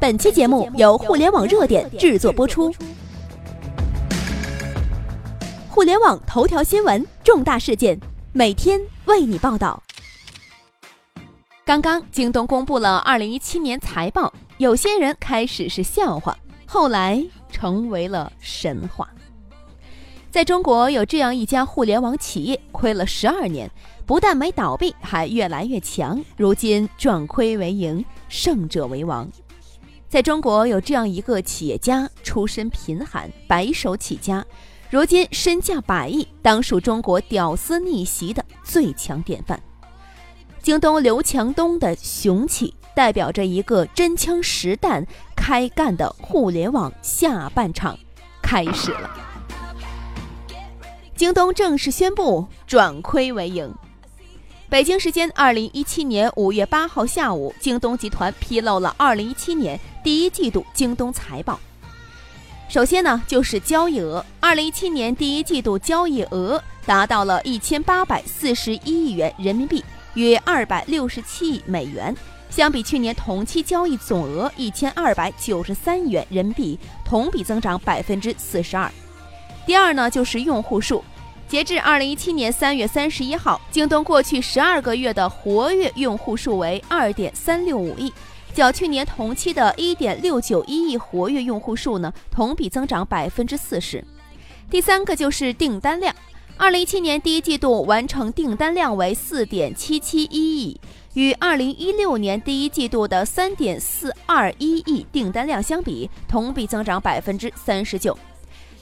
本期节目由互联网热点制作播出。互联网头条新闻，重大事件，每天为你报道。刚刚，京东公布了二零一七年财报，有些人开始是笑话，后来成为了神话。在中国，有这样一家互联网企业，亏了十二年，不但没倒闭，还越来越强，如今转亏为盈，胜者为王。在中国有这样一个企业家，出身贫寒，白手起家，如今身价百亿，当属中国屌丝逆袭的最强典范。京东刘强东的雄起，代表着一个真枪实弹开干的互联网下半场开始了。京东正式宣布转亏为盈。北京时间二零一七年五月八号下午，京东集团披露了二零一七年第一季度京东财报。首先呢，就是交易额，二零一七年第一季度交易额达到了一千八百四十一亿元人民币，约二百六十七亿美元，相比去年同期交易总额一千二百九十三亿元人民币，同比增长百分之四十二。第二呢，就是用户数。截至二零一七年三月三十一号，京东过去十二个月的活跃用户数为二点三六五亿，较去年同期的一点六九一亿活跃用户数呢，同比增长百分之四十。第三个就是订单量，二零一七年第一季度完成订单量为四点七七一亿，与二零一六年第一季度的三点四二一亿订单量相比，同比增长百分之三十九。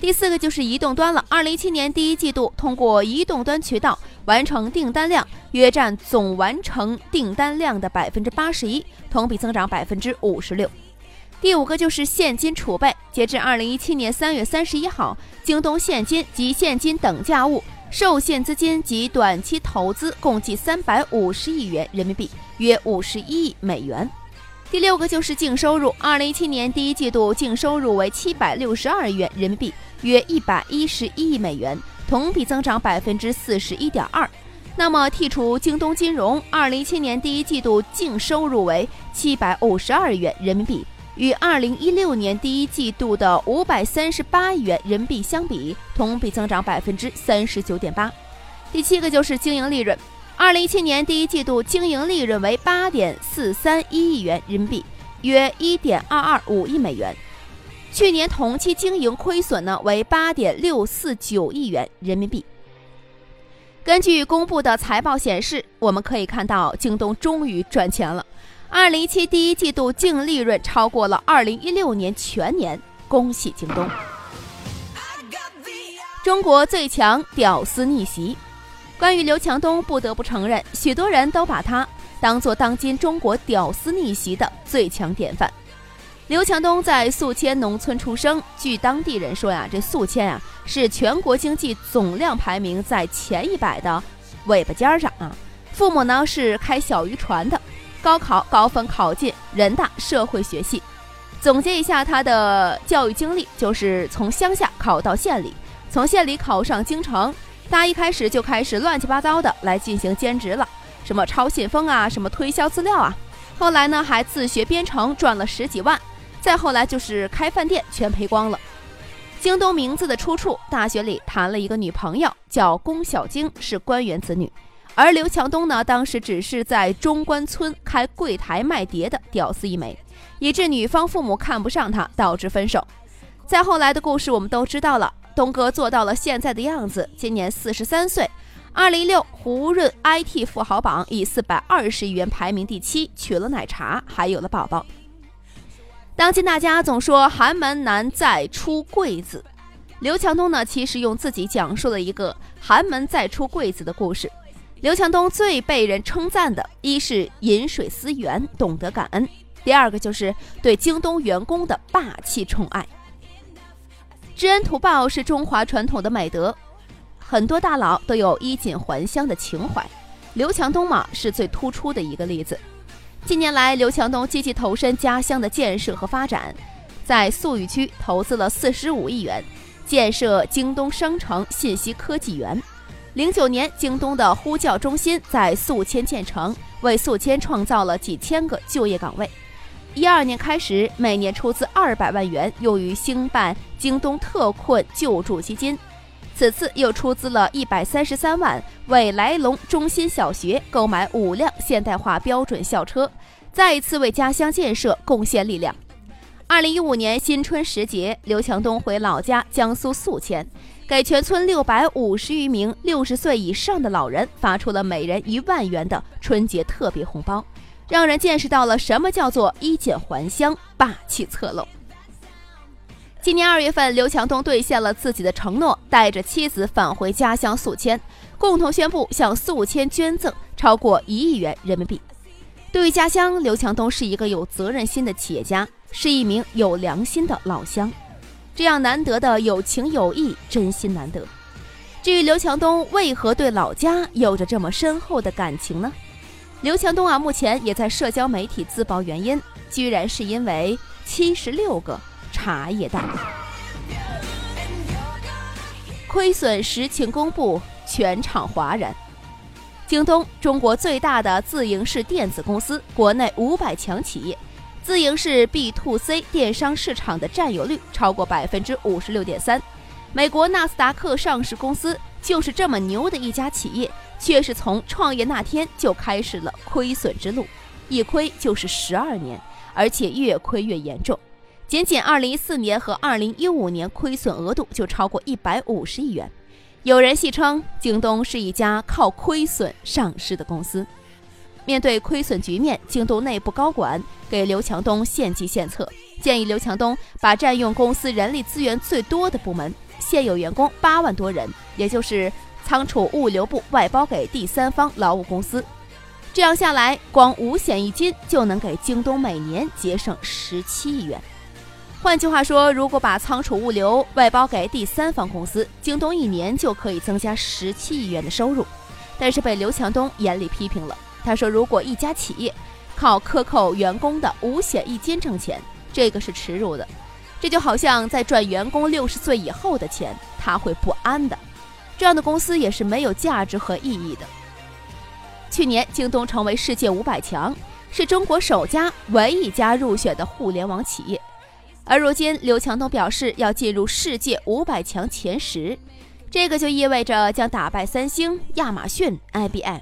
第四个就是移动端了。二零一七年第一季度，通过移动端渠道完成订单量约占总完成订单量的百分之八十一，同比增长百分之五十六。第五个就是现金储备。截至二零一七年三月三十一号，京东现金及现金等价物、受限资金及短期投资共计三百五十亿元人民币，约五十一亿美元。第六个就是净收入。二零一七年第一季度净收入为七百六十二亿元人民币。约一百一十一亿美元，同比增长百分之四十一点二。那么剔除京东金融，二零一七年第一季度净收入为七百五十二元人民币，与二零一六年第一季度的五百三十八亿元人民币相比，同比增长百分之三十九点八。第七个就是经营利润，二零一七年第一季度经营利润为八点四三一亿元人民币，约一点二二五亿美元。去年同期经营亏损呢为八点六四九亿元人民币。根据公布的财报显示，我们可以看到京东终于赚钱了。二零一七第一季度净利润超过了二零一六年全年，恭喜京东！中国最强屌丝逆袭。关于刘强东，不得不承认，许多人都把他当做当今中国屌丝逆袭的最强典范。刘强东在宿迁农村出生，据当地人说呀，这宿迁啊是全国经济总量排名在前一百的尾巴尖儿上啊。父母呢是开小渔船的，高考高分考进人大社会学系。总结一下他的教育经历，就是从乡下考到县里，从县里考上京城，大一开始就开始乱七八糟的来进行兼职了，什么抄信封啊，什么推销资料啊，后来呢还自学编程，赚了十几万。再后来就是开饭店，全赔光了。京东名字的出处，大学里谈了一个女朋友，叫龚小晶，是官员子女。而刘强东呢，当时只是在中关村开柜台卖碟的屌丝一枚，以致女方父母看不上他，导致分手。再后来的故事我们都知道了，东哥做到了现在的样子，今年四十三岁，二零一六胡润 IT 富豪榜以四百二十亿元排名第七，娶了奶茶，还有了宝宝。当今大家总说寒门难再出贵子，刘强东呢，其实用自己讲述了一个寒门再出贵子的故事。刘强东最被人称赞的，一是饮水思源，懂得感恩；第二个就是对京东员工的霸气宠爱。知恩图报是中华传统的美德，很多大佬都有衣锦还乡的情怀，刘强东嘛是最突出的一个例子。近年来，刘强东积极投身家乡的建设和发展，在宿豫区投资了四十五亿元，建设京东商城信息科技园。零九年，京东的呼叫中心在宿迁建成，为宿迁创造了几千个就业岗位。一二年开始，每年出资二百万元用于兴办京东特困救助基金。此次又出资了一百三十三万，为来龙中心小学购买五辆现代化标准校车，再一次为家乡建设贡献力量。二零一五年新春时节，刘强东回老家江苏宿迁，给全村六百五十余名六十岁以上的老人发出了每人一万元的春节特别红包，让人见识到了什么叫做衣锦还乡，霸气侧漏。今年二月份，刘强东兑现了自己的承诺，带着妻子返回家乡宿迁，共同宣布向宿迁捐赠超过一亿元人民币。对于家乡，刘强东是一个有责任心的企业家，是一名有良心的老乡。这样难得的有情有义，真心难得。至于刘强东为何对老家有着这么深厚的感情呢？刘强东啊，目前也在社交媒体自曝原因，居然是因为七十六个。茶叶蛋亏损实情公布，全场哗然。京东，中国最大的自营式电子公司，国内五百强企业，自营式 B to C 电商市场的占有率超过百分之五十六点三。美国纳斯达克上市公司就是这么牛的一家企业，却是从创业那天就开始了亏损之路，一亏就是十二年，而且越亏越严重。仅仅2014年和2015年亏损额度就超过150亿元。有人戏称，京东是一家靠亏损上市的公司。面对亏损局面，京东内部高管给刘强东献计献策，建议刘强东把占用公司人力资源最多的部门——现有员工八万多人，也就是仓储物流部外包给第三方劳务公司。这样下来，光五险一金就能给京东每年节省十七亿元。换句话说，如果把仓储物流外包给第三方公司，京东一年就可以增加十七亿元的收入。但是被刘强东严厉批评了。他说：“如果一家企业靠克扣员工的五险一金挣钱，这个是耻辱的。这就好像在赚员工六十岁以后的钱，他会不安的。这样的公司也是没有价值和意义的。”去年，京东成为世界五百强，是中国首家、唯一一家入选的互联网企业。而如今，刘强东表示要进入世界五百强前十，这个就意味着将打败三星、亚马逊、IBM。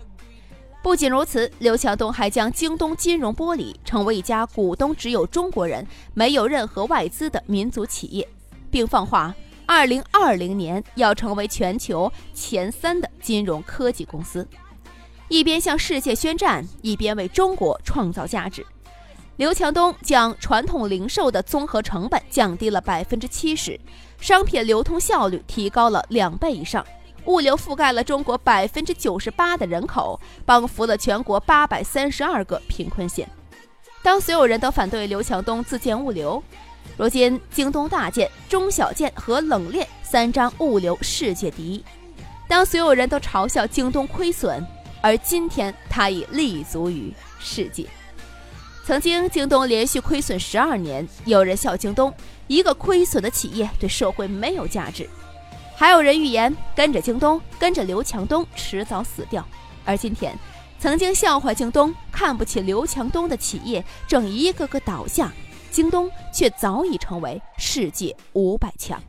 不仅如此，刘强东还将京东金融剥离，成为一家股东只有中国人、没有任何外资的民族企业，并放话，二零二零年要成为全球前三的金融科技公司。一边向世界宣战，一边为中国创造价值。刘强东将传统零售的综合成本降低了百分之七十，商品流通效率提高了两倍以上，物流覆盖了中国百分之九十八的人口，帮扶了全国八百三十二个贫困县。当所有人都反对刘强东自建物流，如今京东大件、中小件和冷链三张物流世界第一。当所有人都嘲笑京东亏损，而今天他已立足于世界。曾经，京东连续亏损十二年，有人笑京东一个亏损的企业对社会没有价值，还有人预言跟着京东，跟着刘强东迟早死掉。而今天，曾经笑话京东、看不起刘强东的企业正一个个倒下，京东却早已成为世界五百强。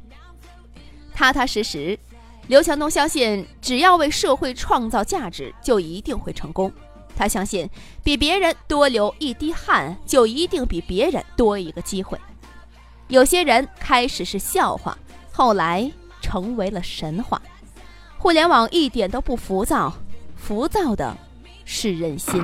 踏踏实实，刘强东相信，只要为社会创造价值，就一定会成功。他相信，比别人多流一滴汗，就一定比别人多一个机会。有些人开始是笑话，后来成为了神话。互联网一点都不浮躁，浮躁的是人心。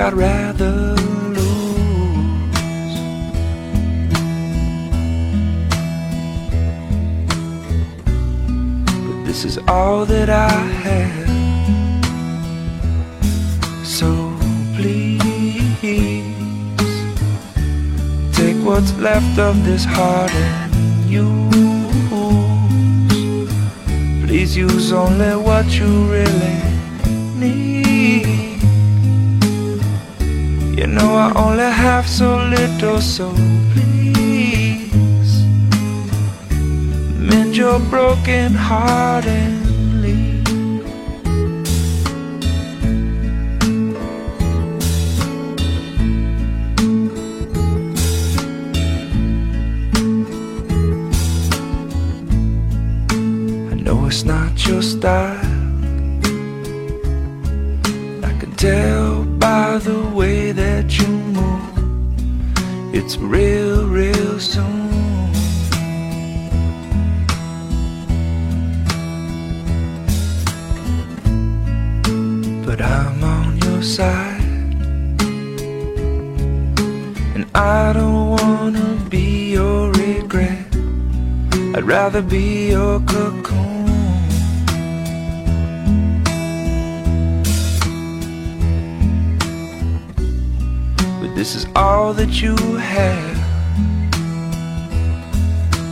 I'd rather lose, But this is all that I have. So please take what's left of this heart and use. Please use only what you really need. You know I only have so little, so please mend your broken heart and leave. I know it's not your style. Tell by the way that you move. It's real, real soon. But I'm on your side. And I don't wanna be your regret. I'd rather be your cocoon. This is all that you have.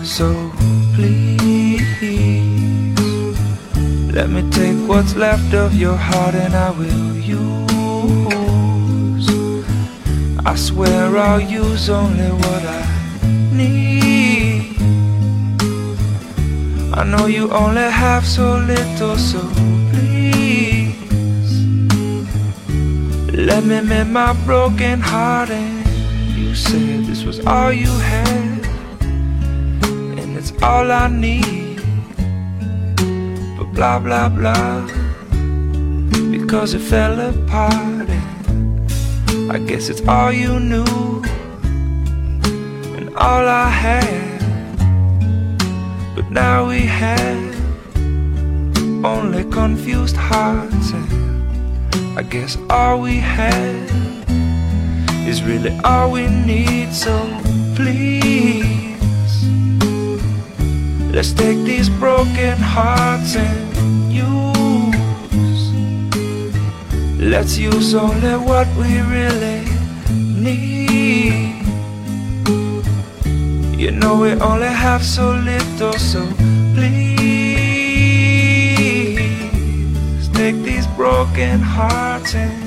So please, let me take what's left of your heart and I will use. I swear I'll use only what I need. I know you only have so little, so let me mend my broken heart. And you said this was all you had, and it's all I need. But blah blah blah, because it fell apart. And I guess it's all you knew, and all I had. But now we have only confused hearts, and I guess all we have is really all we need. So please, let's take these broken hearts and use. Let's use only what we really need. You know we only have so little, so take these broken hearts and